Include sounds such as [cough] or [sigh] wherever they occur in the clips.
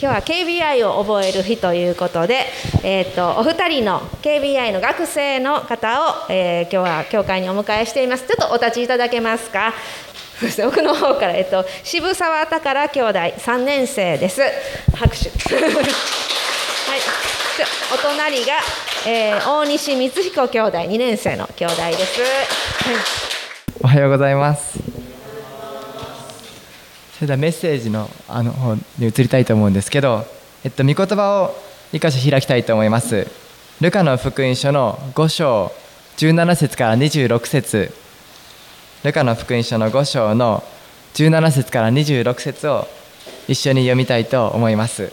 今日は KBI を覚える日ということで、えーと、お二人の KBI の学生の方を、えー、今日は教会にお迎えしています。ちょっとお立ちいただけますか？奥の方から、えっと、渋沢宝兄弟3年生です。拍手。[laughs] はい。お隣が、えー、大西光彦兄弟2年生の兄弟です、はい、おはようございます。それではメッセージのあの方に移りたいと思うんですけど、えっと、御言葉を2箇所開きたいと思います。ルカの福音書の5章17節から26節ルカの福音書の5章の17節から26節を一緒に読みたいと思います。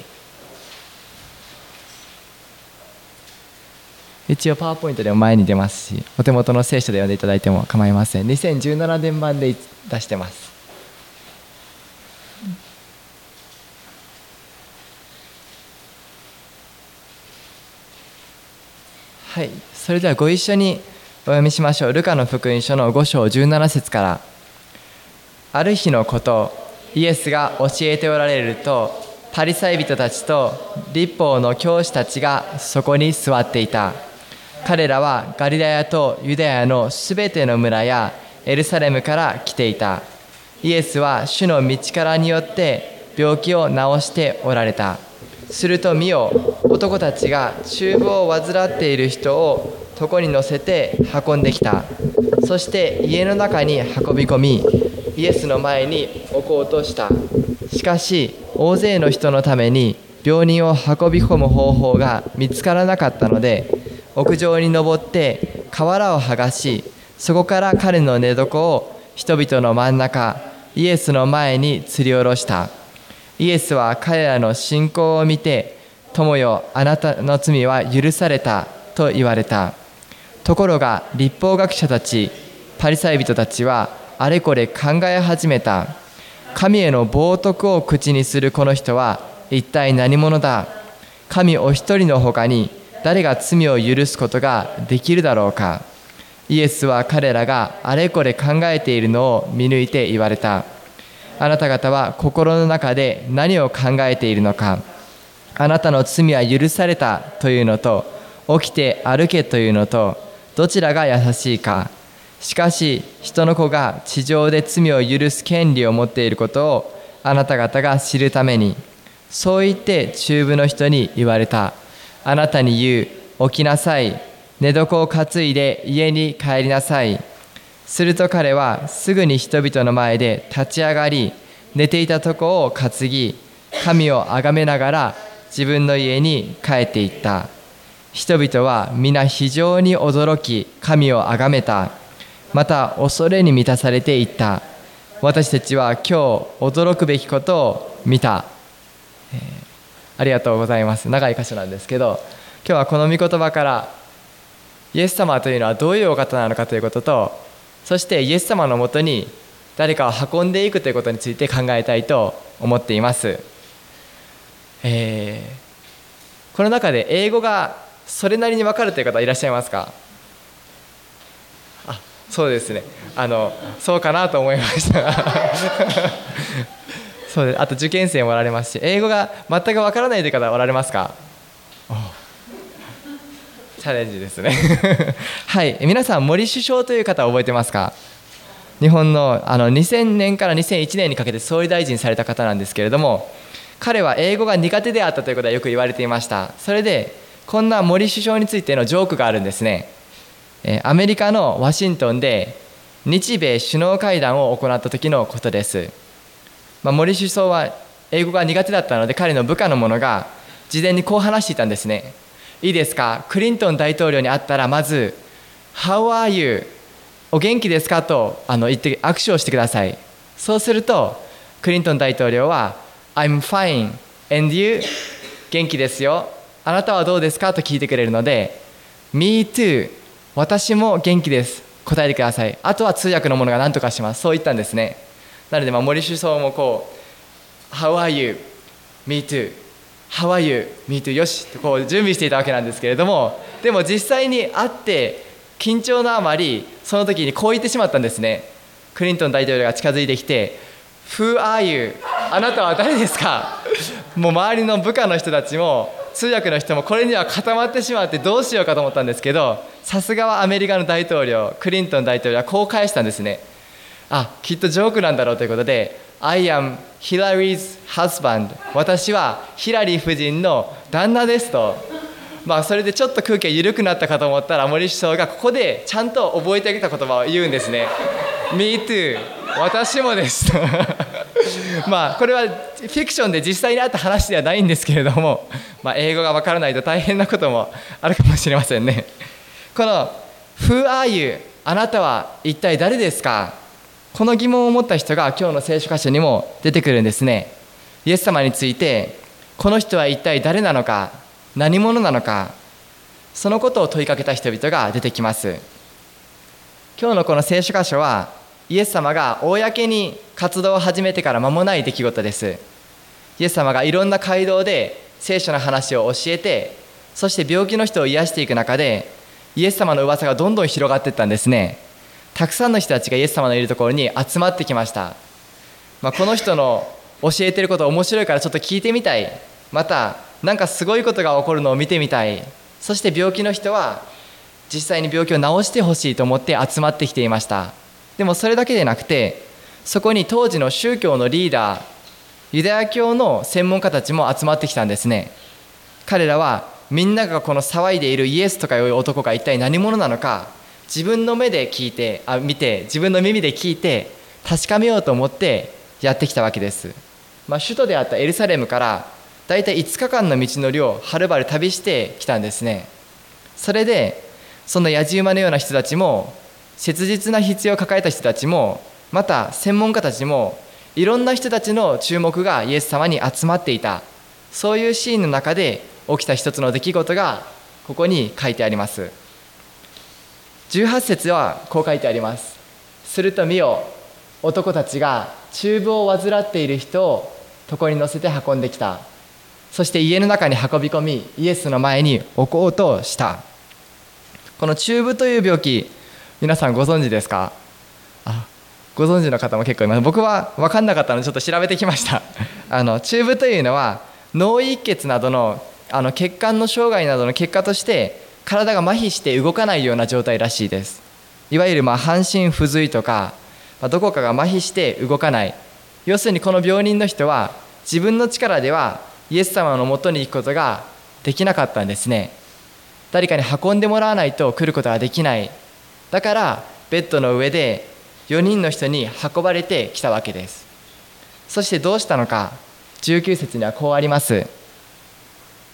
一応パワーポイントでも前に出ますしお手元の聖書で読んでいただいても構いません2017年版で出してますはい。それではご一緒にお読みしましょう。ルカの福音書の5章17節から。ある日のことイエスが教えておられるとパリサイ人たちと立法の教師たちがそこに座っていた。彼らはガリラヤとユダヤのすべての村やエルサレムから来ていた。イエスは主の道からによって病気を治しておられた。すると見よ男たちが厨房を患っている人を床に乗せて運んできた。そして家の中に運び込みイエスの前に置こうとした。しかし大勢の人のために病人を運び込む方法が見つからなかったので屋上に登って瓦を剥がしそこから彼の寝床を人々の真ん中イエスの前に吊り下ろした。イエスは彼らの信仰を見て友よあなたの罪は許されたと言われた。ところが立法学者たちパリサイ人たちはあれこれ考え始めた。神への冒涜を口にするこの人は一体何者だ？神お一人のほかに誰が罪を許すことができるだろうか？イエスは彼らがあれこれ考えているのを見抜いて言われた。あなた方は心の中で何を考えているのか。あなたの罪は許されたというのと起きて歩けというのとどちらが優しいか。しかし人の子が地上で罪を許す権利を持っていることをあなた方が知るために。そう言って中部の人に言われた。あなたに言う起きなさい。寝床を担いで家に帰りなさい。すると彼はすぐに人々の前で立ち上がり寝ていたとこを担ぎ神をあがめながら自分の家に帰っていった。人々は皆非常に驚き神をあがめた。また恐れに満たされていった。私たちは今日驚くべきことを見た、えー、ありがとうございます。長い箇所なんですけど今日はこの御言葉からイエス様というのはどういうお方なのかということとそしてイエス様のもとに誰かを運んでいくということについて考えたいと思っています、えー、この中で英語がそれなりに分かるという方いらっしゃいますか？あそうですね。あのそうかなと思いました。[laughs] そうです。あと受験生もおられますし英語が全く分からないという方おられますか？チャレンジですね。[laughs] はい。皆さん森首相という方覚えてますか？日本のあの2000年から2001年にかけて総理大臣された方なんですけれども彼は英語が苦手であったということはよく言われていました。それでこんな森首相についてのジョークがあるんですね。アメリカのワシントンで日米首脳会談を行った時のことです、まあ、森首相は英語が苦手だったので彼の部下の者が事前にこう話していたんですね。いいですか？クリントン大統領に会ったらまず「How are you?」お元気ですか？とあの言って握手をしてください。そうするとクリントン大統領は「I'm fine. And you?」元気ですよ。あなたはどうですか？と聞いてくれるので「Me too. 私も元気です。答えてください。あとは通訳の者が何とかします。そう言ったんですね。なのでまあ森首相もこう「How are you? Me too. How are you? Me too. よし。とこう準備していたわけなんですけれどもでも実際に会って緊張のあまりその時にこう言ってしまったんですね。クリントン大統領が近づいてきて Who are you? あなたは誰ですか？もう周りの部下の人たちも通訳の人もこれには固まってしまってどうしようかと思ったんですけどさすがはアメリカの大統領クリントン大統領はこう返したんですね。あきっとジョークなんだろうということで I am Hillary's husband. 私はヒラリー夫人の旦那ですと。まあそれでちょっと空気が緩くなったかと思ったら森首相がここでちゃんと覚えてあげた言葉を言うんですね。[laughs] Me too. 私もです。と [laughs] まあこれはフィクションで実際にあった話ではないんですけれども、まあ、英語がわからないと大変なこともあるかもしれませんね。この「Who are you?」あなたは一体誰ですか？この疑問を持った人が今日の聖書箇所にも出てくるんですね。イエス様についてこの人は一体誰なのか何者なのかそのことを問いかけた人々が出てきます。今日のこの聖書箇所はイエス様が公に活動を始めてから間もない出来事です。イエス様がいろんな街道で聖書の話を教えてそして病気の人を癒していく中でイエス様の噂がどんどん広がっていったんですね。たくさんの人たちがイエス様のいるところに集まってきました、まあ、この人の教えてること面白いからちょっと聞いてみたい。また何かすごいことが起こるのを見てみたい。そして病気の人は実際に病気を治してほしいと思って集まってきていました。でもそれだけでなくてそこに当時の宗教のリーダーユダヤ教の専門家たちも集まってきたんですね。彼らはみんながこの騒いでいるイエスとかいう男が一体何者なのか自分の目で聞いてあ見て自分の耳で聞いて確かめようと思ってやってきたわけです、まあ、首都であったエルサレムからだいたい5日間の道のりをはるばる旅してきたんですね。それでそのやじ馬のような人たちも切実な必要を抱えた人たちもまた専門家たちもいろんな人たちの注目がイエス様に集まっていた。そういうシーンの中で起きた一つの出来事がここに書いてあります。18節はこう書いてあります。すると見よ男たちが中部を患っている人を床に乗せて運んできた。そして家の中に運び込みイエスの前に置こうとした。この中部という病気皆さんご存知ですか？あご存知の方も結構います。僕は分かんなかったのでちょっと調べてきました。[laughs] あの中部というのは脳溢血などのあの血管の障害などの結果として体が麻痺して動かないような状態らしいです。いわゆるま半身不随とか、まどこかが麻痺して動かない。要するにこの病人の人は自分の力ではイエス様のもとに行くことができなかったんですね。誰かに運んでもらわないと来ることができない。だからベッドの上で4人の人に運ばれてきたわけです。そしてどうしたのか19節にはこうあります。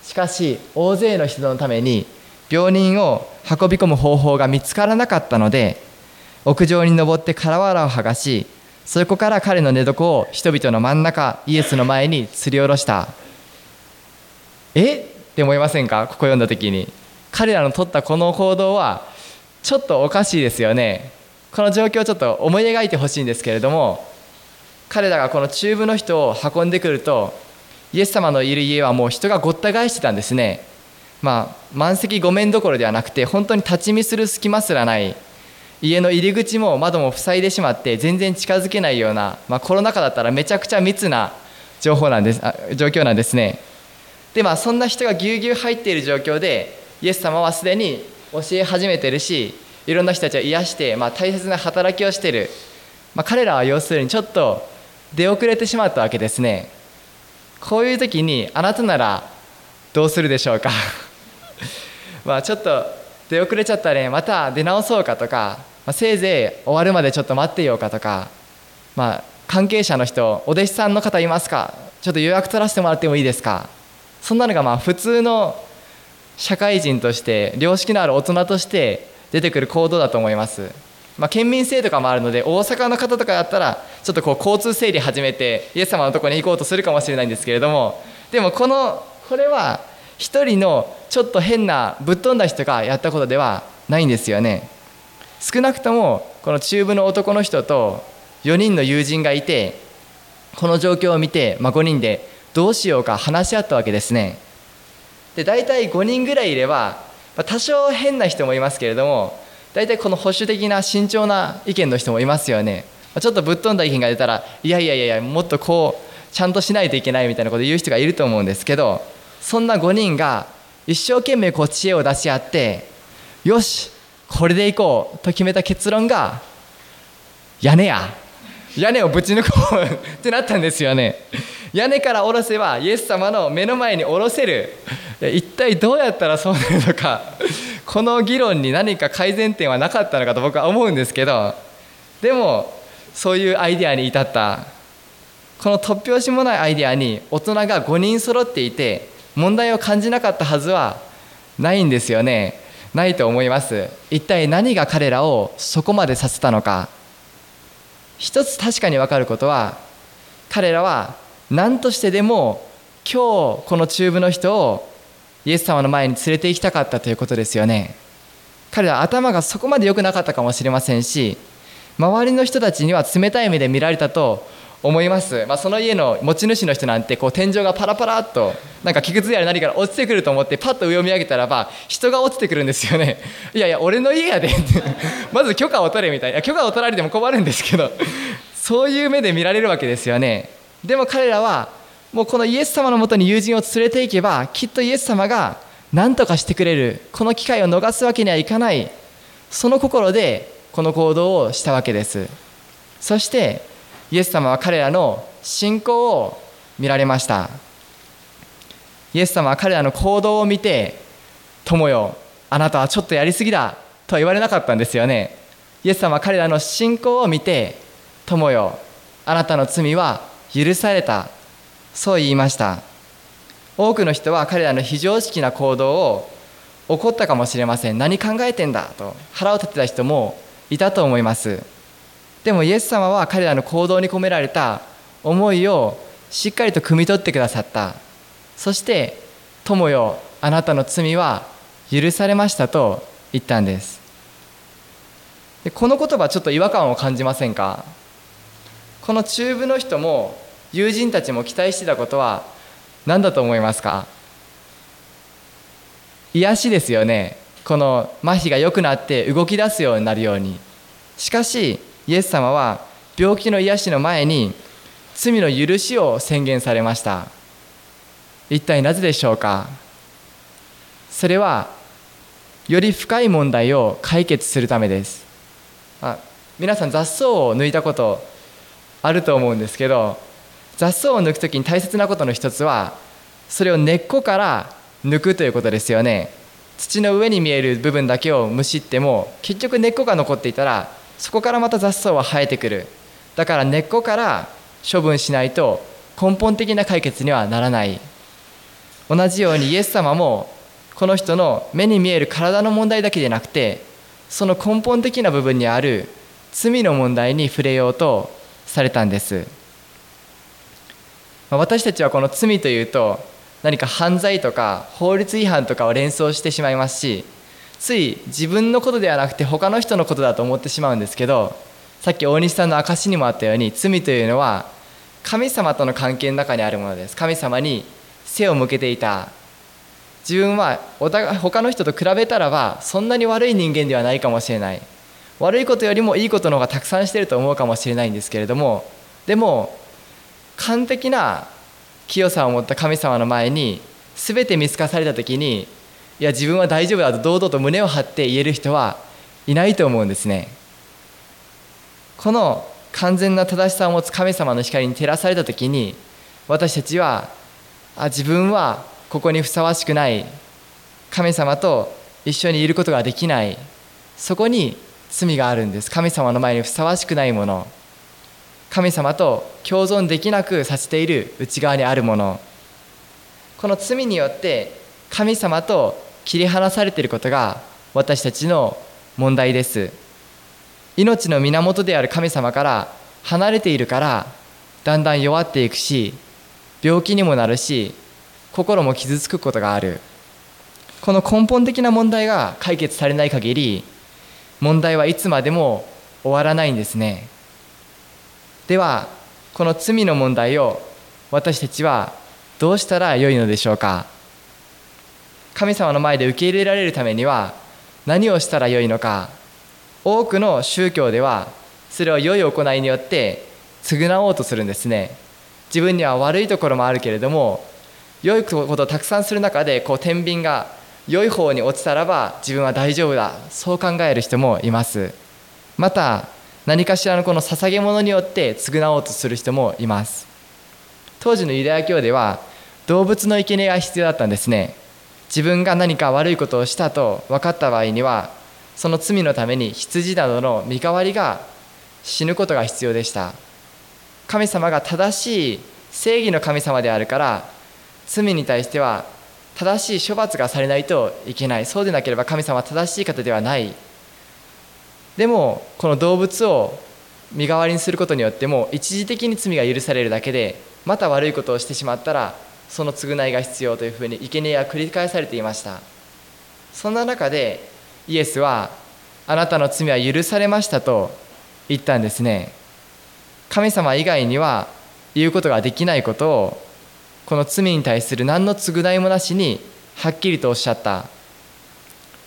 しかし大勢の人のために病人を運び込む方法が見つからなかったので屋上に登って瓦を剥がしそこから彼の寝床を人々の真ん中イエスの前に吊り下ろした。え？って思いませんか？ここ読んだ時に。彼らの取ったこの行動はちょっとおかしいですよね。この状況をちょっと思い描いてほしいんですけれども彼らがこの中部の人を運んでくるとイエス様のいる家はもう人がごった返してたんですね。まあ満席ごめんどころではなくて本当に立ち見する隙間すらない家の入り口も窓も塞いでしまって全然近づけないような、まあ、コロナ禍だったらめちゃくちゃ密な情報なんですあ状況なんですね。でまあそんな人がぎゅうぎゅう入っている状況でイエス様はすでに教え始めてるしいろんな人たちを癒して、まあ、大切な働きをしてる、まあ、彼らは要するにちょっと出遅れてしまったわけですね。こういう時にあなたならどうするでしょうか？[laughs] まあちょっと出遅れちゃったね。また出直そうかとか、まあ、せいぜい終わるまでちょっと待ってようかとか、まあ、関係者の人お弟子さんの方いますか？ちょっと予約取らせてもらってもいいですか？そんなのがまあ普通の社会人として良識のある大人として出てくる行動だと思います、まあ、県民性とかもあるので大阪の方とかだったらちょっとこう交通整理始めてイエス様のとこに行こうとするかもしれないんですけれどもでもこのこれは一人のちょっと変なぶっ飛んだ人がやったことではないんですよね。少なくともこの中部の男の人と4人の友人がいてこの状況を見て、まあ、5人でどうしようか話し合ったわけですね。で大体5人ぐらいいれば、まあ、多少変な人もいますけれども大体この保守的な慎重な意見の人もいますよね、まあ、ちょっとぶっ飛んだ意見が出たらいやいやいやもっとこうちゃんとしないといけないみたいなこと言う人がいると思うんですけどそんな5人が一生懸命こう知恵を出し合ってよしこれでいこうと決めた結論が屋根や。屋根をぶち抜こう [laughs] ってなったんですよね。屋根から下ろせばイエス様の目の前に下ろせる。一体どうやったらそうなるのか。この議論に何か改善点はなかったのかと僕は思うんですけどでもそういうアイデアに至った。この突拍子もないアイデアに大人が5人揃っていて問題を感じなかったはずはないんですよね。ないと思います。一体何が彼らをそこまでさせたのか。一つ確かに分かることは彼らは何としてでも今日この中部の人をイエス様の前に連れて行きたかったということですよね。彼らは頭がそこまで良くなかったかもしれませんし周りの人たちには冷たい目で見られたと思います、まあ、その家の持ち主の人なんてこう天井がパラパラっとなんか木くずや何から落ちてくると思ってパッと上を見上げたらば人が落ちてくるんですよね。[laughs] いやいや俺の家やで。[laughs] まず許可を取れみたいな。許可を取られても困るんですけど。[laughs] そういう目で見られるわけですよね。でも彼らはもうこのイエス様のもとに友人を連れて行けばきっとイエス様が何とかしてくれる。この機会を逃すわけにはいかない。その心でこの行動をしたわけです。そしてイエス様は彼らの信仰を見られました。イエス様は彼らの行動を見て「友よあなたはちょっとやりすぎだ」とは言われなかったんですよね。イエス様は彼らの信仰を見て「友よあなたの罪は許された」そう言いました。多くの人は彼らの非常識な行動を怒ったかもしれません。何考えてんだと腹を立てた人もいたと思います。でもイエス様は彼らの行動に込められた思いをしっかりと汲み取ってくださった。そして「友よあなたの罪は許されました」と言ったんです。でこの言葉ちょっと違和感を感じませんか？この中部の人も友人たちも期待してたことは何だと思いますか？癒しですよね。この麻痺が良くなって動き出すようになるように。しかしイエス様は病気の癒しの前に罪の許しを宣言されました。一体なぜでしょうか？それはより深い問題を解決するためです。あ皆さん雑草を抜いたことあると思うんですけど雑草を抜く時に大切なことの一つはそれを根っこから抜くということですよね。土の上に見える部分だけをむしっても結局根っこが残っていたらそこからまた雑草は生えてくる。だから根っこから処分しないと根本的な解決にはならない。同じようにイエス様もこの人の目に見える体の問題だけでなくてその根本的な部分にある罪の問題に触れようとされたんです。私たちはこの罪というと何か犯罪とか法律違反とかを連想してしまいますしつい自分のことではなくて他の人のことだと思ってしまうんですけどさっき大西さんの証にもあったように罪というのは神様との関係の中にあるものです。神様に背を向けていた。自分はお互い他の人と比べたらばそんなに悪い人間ではないかもしれない。悪いことよりもいいことの方がたくさんしてると思うかもしれないんですけれどもでも完璧な清さを持った神様の前に全て見透かされた時にいや自分は大丈夫だと堂々と胸を張って言える人はいないと思うんですね。この完全な正しさを持つ神様の光に照らされた時に私たちはあ自分はここにふさわしくない。神様と一緒にいることができない。そこに罪があるんです。神様の前にふさわしくないもの。神様と共存できなくさせている内側にあるもの。この罪によって神様と切り離されていることが私たちの問題です。命の源である神様から離れているからだんだん弱っていくし病気にもなるし心も傷つくことがある。この根本的な問題が解決されない限り問題はいつまでも終わらないんですね。ではこの罪の問題を私たちはどうしたらよいのでしょうか？神様の前で受け入れられるためには何をしたらよいのか多くの宗教ではそれを良い行いによって償おうとするんですね。自分には悪いところもあるけれども良いことをたくさんする中でこう天秤が良い方に落ちたらば自分は大丈夫だ。そう考える人もいます。また何かしらのこの捧げ物によって償おうとする人もいます。当時のユダヤ教では動物の生贄が必要だったんですね。自分が何か悪いことをしたと分かった場合にはその罪のために羊などの身代わりが死ぬことが必要でした。神様が正しい正義の神様であるから罪に対しては正しい処罰がされないといけない。そうでなければ神様は正しい方ではない。でもこの動物を身代わりにすることによっても一時的に罪が許されるだけでまた悪いことをしてしまったらその償いが必要というふうに生贄は繰り返されていました。そんな中でイエスはあなたの罪は許されましたと言ったんですね。神様以外には言うことができないことをこの罪に対する何の償いもなしにはっきりとおっしゃった。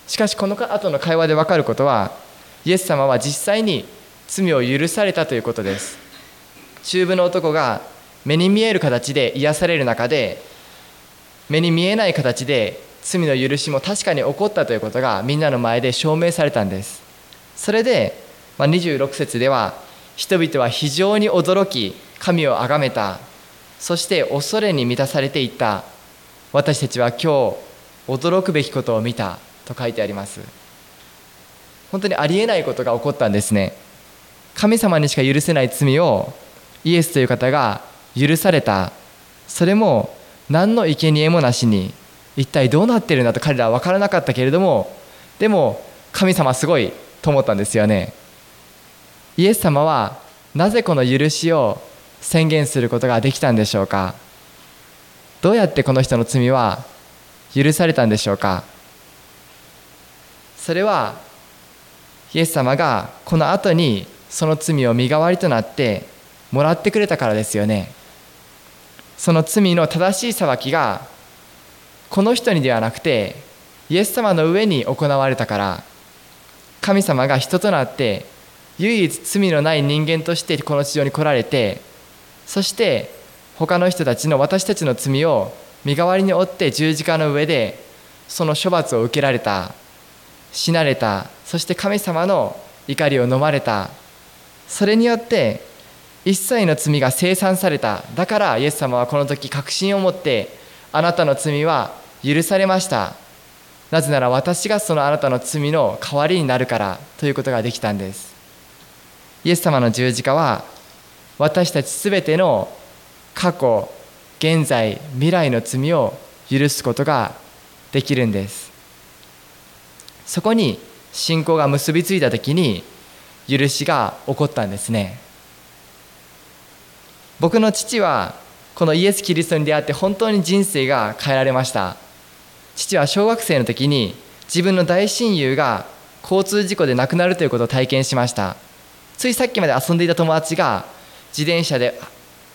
しかしこの後の会話で分かることはイエス様は実際に罪を許されたということです。中部の男が目に見える形で癒される中で目に見えない形で罪の許しも確かに起こったということがみんなの前で証明されたんです。それで、まあ、26節では人々は非常に驚き神を崇めた。そして恐れに満たされていった。私たちは今日驚くべきことを見た。と書いてあります。本当にありえないことが起こったんですね。神様にしか許せない罪をイエスという方が許された。それも何の生贄もなしに一体どうなってるんだと彼らは分からなかったけれどもでも神様すごいと思ったんですよね。イエス様はなぜこの許しを宣言することができたんでしょうか。どうやってこの人の罪は許されたんでしょうか。それはイエス様がこの後にその罪を身代わりとなってもらってくれたからですよね。その罪の正しい裁きがこの人にではなくてイエス様の上に行われたから神様が人となって唯一罪のない人間としてこの地上に来られてそして他の人たちの私たちの罪を身代わりに負って十字架の上でその処罰を受けられた死なれたそして神様の怒りを飲まれた。それによって一切の罪が清算されただからイエス様はこの時確信を持ってあなたの罪は許されました。なぜなら私がそのあなたの罪の代わりになるからということができたんです。イエス様の十字架は私たちすべての過去現在未来の罪を許すことができるんです。そこに信仰が結びついた時に許しが起こったんですね。僕の父はこのイエス・キリストに出会って本当に人生が変えられました。父は小学生の時に自分の大親友が交通事故で亡くなるということを体験しました。ついさっきまで遊んでいた友達が自転車で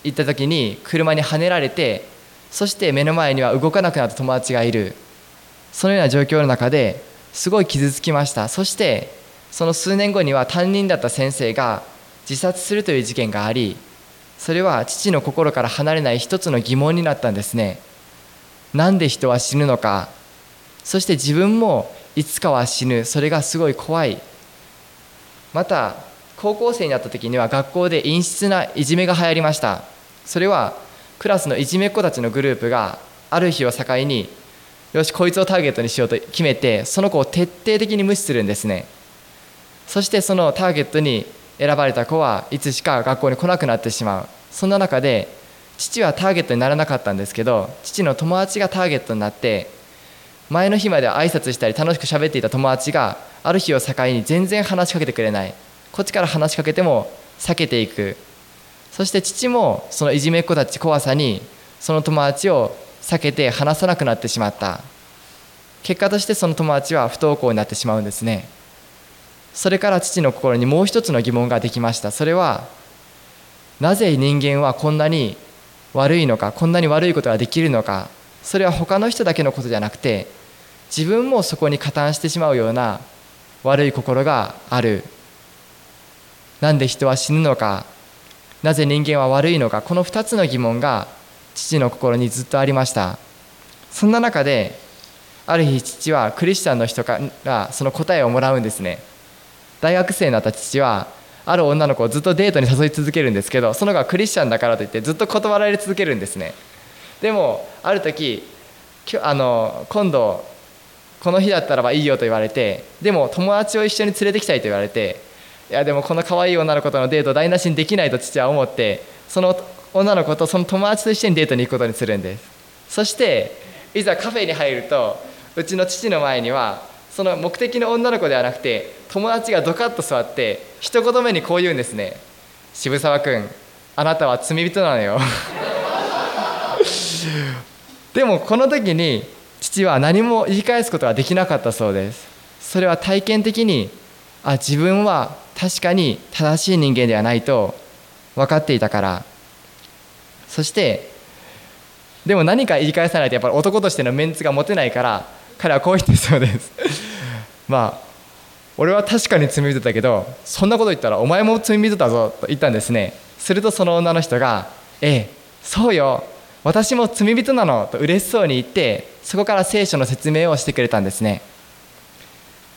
行った時に車にはねられてそして目の前には動かなくなった友達がいる。そのような状況の中ですごい傷つきました。そしてその数年後には担任だった先生が自殺するという事件がありそれは父の心から離れない一つの疑問になったんですね。なんで人は死ぬのか。そして自分もいつかは死ぬ。それがすごい怖い。また高校生になった時には学校で陰湿ないじめが流行りました。それはクラスのいじめっ子たちのグループがある日を境によしこいつをターゲットにしようと決めてその子を徹底的に無視するんですね。そしてそのターゲットに選ばれた子はいつしか学校に来なくなってしまう。そんな中で父はターゲットにならなかったんですけど父の友達がターゲットになって前の日まで挨拶したり楽しく喋っていた友達がある日を境に全然話しかけてくれない。こっちから話しかけても避けていく。そして父もそのいじめっ子たち怖さにその友達を避けて話さなくなってしまった。結果としてその友達は不登校になってしまうんですね。それから父の心にもう一つの疑問ができました。それはなぜ人間はこんなに悪いのかこんなに悪いことができるのか。それは他の人だけのことじゃなくて自分もそこに加担してしまうような悪い心がある。なんで人は死ぬのかなぜ人間は悪いのか。この2つの疑問が父の心にずっとありました。そんな中である日父はクリスチャンの人からその答えをもらうんですね。大学生になった父はある女の子をずっとデートに誘い続けるんですけどその子はクリスチャンだからといってずっと断られ続けるんですね。でもある時あの今度この日だったらばいいよと言われてでも友達を一緒に連れてきたいと言われていやでもこの可愛い女の子とのデート台無しにできないと父は思ってその女の子とその友達と一緒にデートに行くことにするんです。そしていざカフェに入るとうちの父の前にはその目的の女の子ではなくて友達がドカッと座って一言目にこう言うんですね。渋沢君あなたは罪人なのよ。[laughs] でもこの時に父は何も言い返すことができなかったそうです。それは体験的にあ自分は確かに正しい人間ではないと分かっていたから。そしてでも何か言い返さないとやっぱり男としてのメンツが持てないから彼はこう言ってそうです。[laughs] まあ俺は確かに罪人だけどそんなこと言ったらお前も罪人だぞと言ったんですね。するとその女の人が「ええそうよ。私も罪人なの」と嬉しそうに言ってそこから聖書の説明をしてくれたんですね。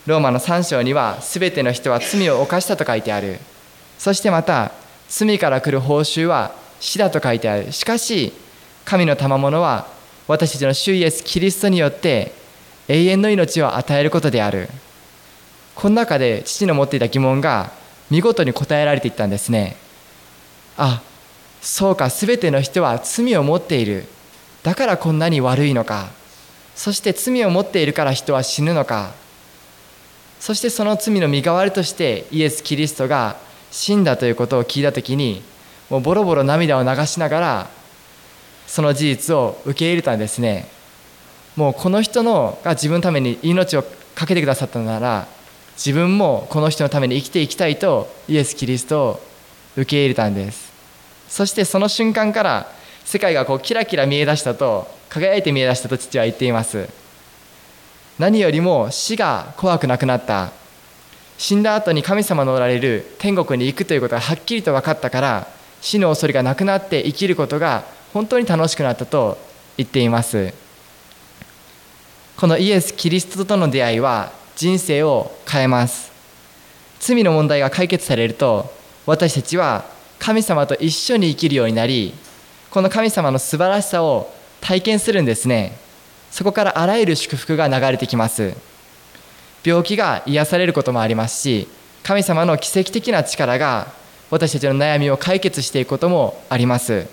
ローマの3章には全ての人は罪を犯したと書いてある。そしてまた罪から来る報酬は死だと書いてある。しかし神の賜物は私たちの主イエス・キリストによって永遠の命を与えることである。この中で父の持っていた疑問が見事に答えられていったんですね。あそうか全ての人は罪を持っている。だからこんなに悪いのか。そして罪を持っているから人は死ぬのか。そしてその罪の身代わりとしてイエス・キリストが死んだということを聞いた時にもうボロボロ涙を流しながらその事実を受け入れたんですね。もうこの人のが自分のために命を懸けてくださったなら自分もこの人のために生きていきたいとイエス・キリストを受け入れたんです。そしてその瞬間から世界がこうキラキラ見え出したと輝いて見え出したと父は言っています。何よりも死が怖くなくなった。死んだ後に神様のおられる天国に行くということがはっきりと分かったから死の恐れがなくなって生きることが本当に楽しくなったと言っています。このイエス・キリストとの出会いは人生を変えます。罪の問題が解決されると私たちは神様と一緒に生きるようになりこの神様の素晴らしさを体験するんですね。そこからあらゆる祝福が流れてきます。病気が癒されることもありますし神様の奇跡的な力が私たちの悩みを解決していくこともあります。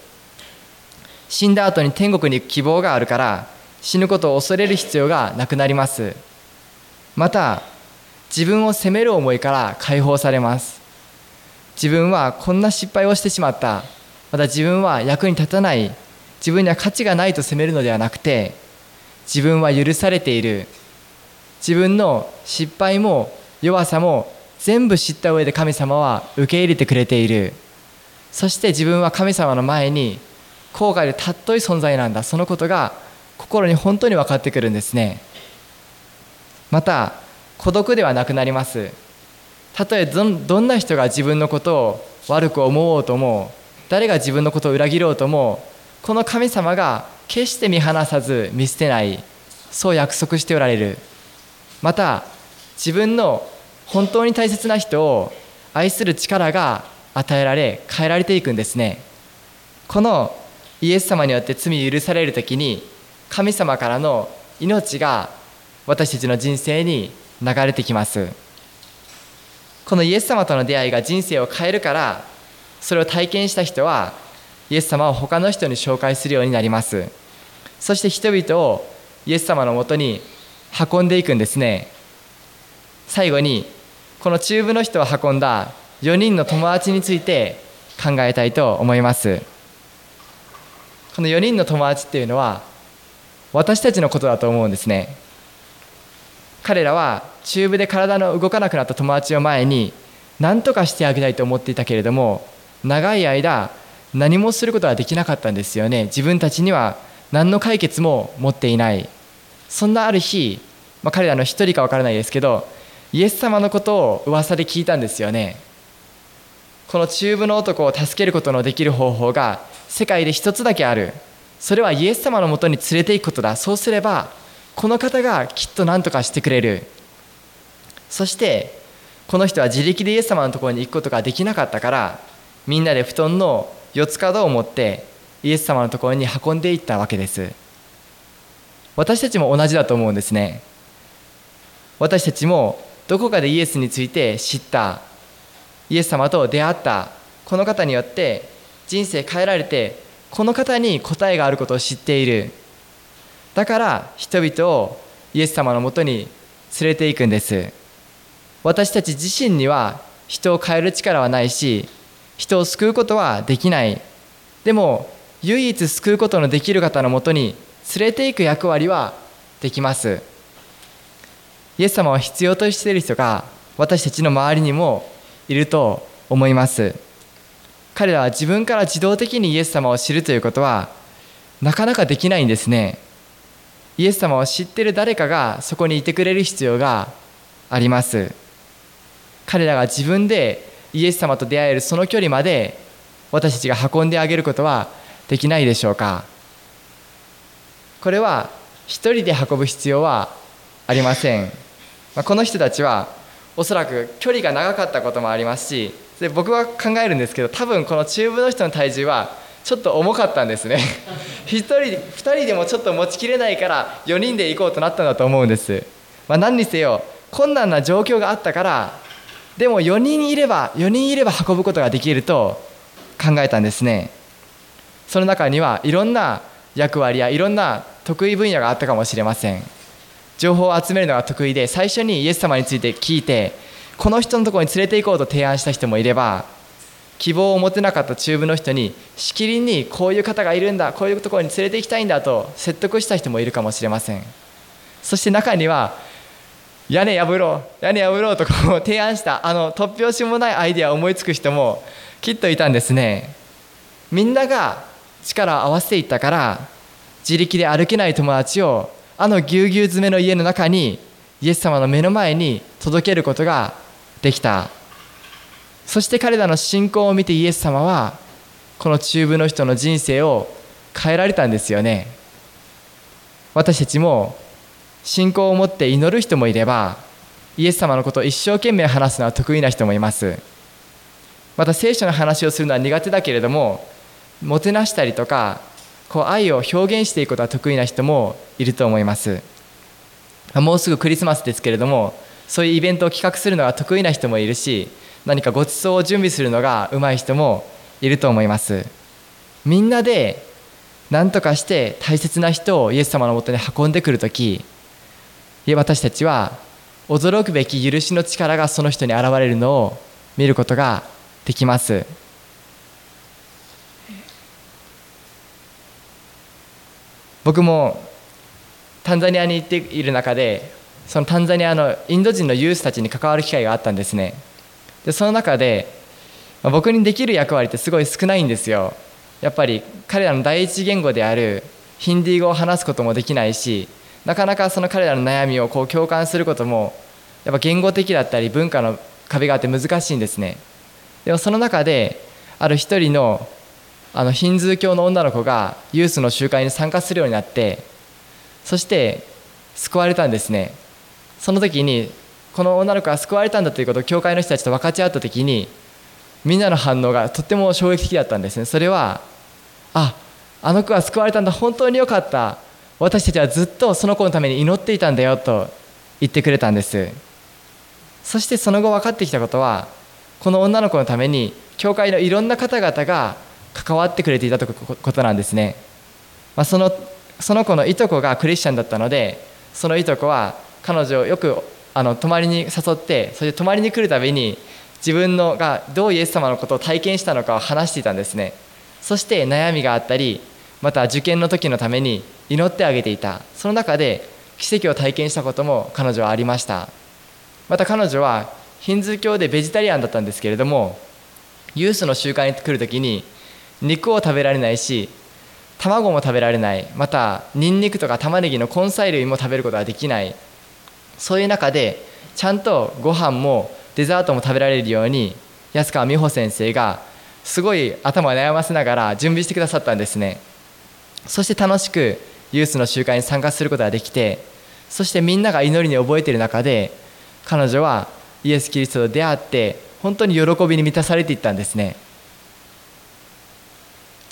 死んだ後に天国に行く希望があるから死ぬことを恐れる必要がなくなります。また自分を責める思いから解放されます。自分はこんな失敗をしてしまった。また自分は役に立たない。自分には価値がないと責めるのではなくて自分は許されている。自分の失敗も弱さも全部知った上で神様は受け入れてくれている。そして自分は神様の前に後悔でたっとい存在なんだ。そのことが心に本当に分かってくるんですね。また孤独ではなくなります。たとえどんな人が自分のことを悪く思おうとも誰が自分のことを裏切ろうともこの神様が決して見放さず見捨てないそう約束しておられる。また自分の本当に大切な人を愛する力が与えられ変えられていくんですね。このイエス様によって罪許される時に神様からの命が私たちの人生に流れてきます。このイエス様との出会いが人生を変えるからそれを体験した人はイエス様を他の人に紹介するようになります。そして人々をイエス様のもとに運んでいくんですね。最後にこの中部の人を運んだ4人の友達について考えたいと思います。この4人の友達っていうのは私たちのことだと思うんですね。彼らは中部で体の動かなくなった友達を前に何とかしてあげたいと思っていたけれども長い間何もすることはできなかったんですよね。自分たちには何の解決も持っていない。そんなある日、まあ、彼らの一人か分からないですけどイエス様のことを噂で聞いたんですよね。この中部の男を助けることのできる方法が世界で一つだけある。それはイエス様のもとに連れて行くことだ。そうすればこの方がきっと何とかしてくれる。そしてこの人は自力でイエス様のところに行くことができなかったからみんなで布団の四つ角を持ってイエス様のところに運んでいったわけです。私たちも同じだと思うんですね。私たちもどこかでイエスについて知ったイエス様と出会ったこの方によって人生変えられてこの方に答えがあることを知っている。だから人々をイエス様のもとに連れていくんです。私たち自身には人を変える力はないし人を救うことはできない。でも唯一救うことのできる方のもとに連れていく役割はできます。イエス様を必要としている人が私たちの周りにもいると思います。彼らは自分から自動的にイエス様を知るということはなかなかできないんですね。イエス様を知ってる誰かがそこにいてくれる必要があります。彼らが自分でイエス様と出会えるその距離まで私たちが運んであげることはできないでしょうか。これは一人で運ぶ必要はありません。まこの人たちはおそらく距離が長かったこともありますしで僕は考えるんですけど多分この中部の人の体重はちょっと重かったんですね。[laughs] 1人2人でもちょっと持ちきれないから4人で行こうとなったんだと思うんです、まあ、何にせよ困難な状況があったからでも4人いれば4人いれば [laughs] 運ぶことができると考えたんですね。その中にはいろんな役割やいろんな得意分野があったかもしれません。情報を集めるのが得意で最初にイエス様について聞いてこの人のところに連れて行こうと提案した人もいれば希望を持てなかった中部の人にしきりにこういう方がいるんだこういうところに連れて行きたいんだと説得した人もいるかもしれません。そして中には屋根破ろう屋根破ろうとこう [laughs] 提案したあの突拍子もないアイデアを思いつく人もきっといたんですね。みんなが力を合わせていったから自力で歩けない友達をあのぎゅうぎゅう詰めの家の中にイエス様の目の前に届けることができた。そして彼らの信仰を見てイエス様はこの中部の人の人生を変えられたんですよね。私たちも信仰を持って祈る人もいればイエス様のことを一生懸命話すのは得意な人もいます。また聖書の話をするのは苦手だけれどももてなしたりとかこう愛を表現していくことが得意な人もいると思います。もうすぐクリスマスですけれどもそういうイベントを企画するのが得意な人もいるし何かご馳走を準備するのがうまい人もいると思います。みんなで何とかして大切な人をイエス様のもとに運んでくる時私たちは驚くべき許しの力がその人に現れるのを見ることができます。僕もタンザニアに行っている中でそのタンザニアのインド人のユースたちに関わる機会があったんですね。でその中で僕にできる役割ってすごい少ないんですよ。やっぱり彼らの第一言語であるヒンディー語を話すこともできないしなかなかその彼らの悩みをこう共感することもやっぱ言語的だったり文化の壁があって難しいんですね。でもその中である一人のあのヒンズー教の女の子がユースの集会に参加するようになってそして救われたんですね。その時にこの女の子が救われたんだということを教会の人たちと分かち合った時にみんなの反応がとっても衝撃的だったんですね。それはああの子が救われたんだ。本当によかった。私たちはずっとその子のために祈っていたんだよと言ってくれたんです。そしてその後分かってきたことはこの女の子のために教会のいろんな方々が関わってくれていたとことなんですね、まあ、そのその子のいとこがクリスチャンだったのでそのいとこは彼女をよくあの泊まりに誘ってそれで泊まりに来るたびに自分のがどうイエス様のことを体験したのかを話していたんですね。そして悩みがあったりまた受験の時のために祈ってあげていた。その中で奇跡を体験したことも彼女はありました。また彼女はヒンズー教でベジタリアンだったんですけれどもユースの集会に来る時に肉を食べられないし卵も食べられない。またニンニクとか玉ねぎの根菜類も食べることができない。そういう中でちゃんとご飯もデザートも食べられるように安川美穂先生がすごい頭を悩ませながら準備してくださったんですね。そして楽しくユースの集会に参加することができてそしてみんなが祈りに覚えている中で彼女はイエス・キリストと出会って本当に喜びに満たされていったんですね。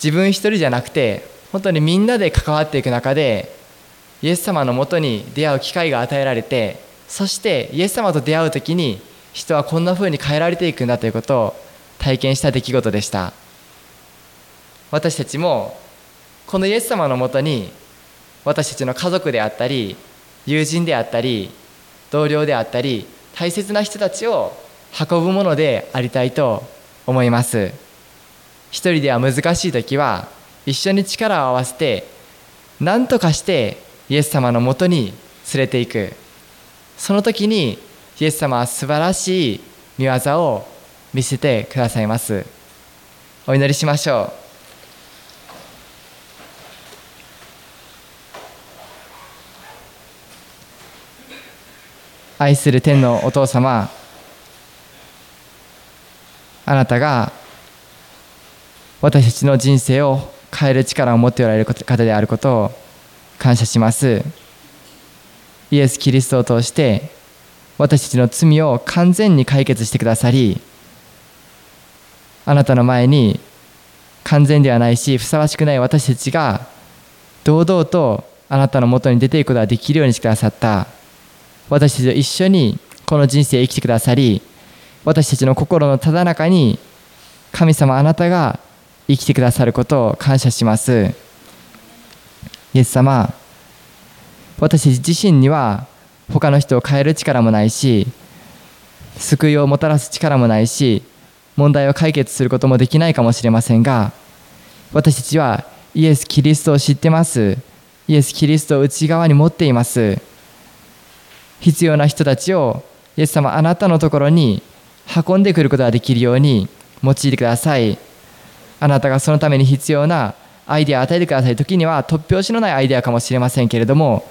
自分一人じゃなくて本当にみんなで関わっていく中でイエス様のもとに出会う機会が与えられてそしてイエス様と出会う時に人はこんな風に変えられていくんだということを体験した出来事でした。私たちもこのイエス様のもとに私たちの家族であったり友人であったり同僚であったり大切な人たちを運ぶものでありたいと思います。一人では難しい時は一緒に力を合わせて何とかしてイエス様のもとに連れていく。その時にイエス様は素晴らしい見業を見せてくださいます。お祈りしましょう。愛する天のお父様あなたが私たちの人生を変える力を持っておられる方であることを感謝します。イエス・キリストを通して私たちの罪を完全に解決してくださりあなたの前に完全ではないしふさわしくない私たちが堂々とあなたのもとに出ていくことができるようにしてくださった。私たちと一緒にこの人生生きてくださり私たちの心のただ中に神様あなたが生きてくださることを感謝します。イエス様私自身には他の人を変える力もないし救いをもたらす力もないし問題を解決することもできないかもしれませんが私たちはイエス・キリストを知ってます。イエス・キリストを内側に持っています。必要な人たちをイエス様あなたのところに運んでくることができるように用いてください。あなたがそのために必要なアイデアを与えてください時には突拍子のないアイデアかもしれませんけれども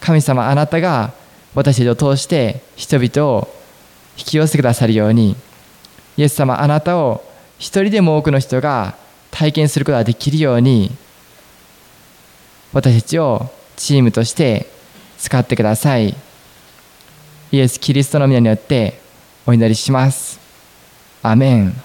神様あなたが私たちを通して人々を引き寄せてくださるようにイエス様あなたを一人でも多くの人が体験することができるように私たちをチームとして使ってください。イエス・キリストの皆によってお祈りします。アメン。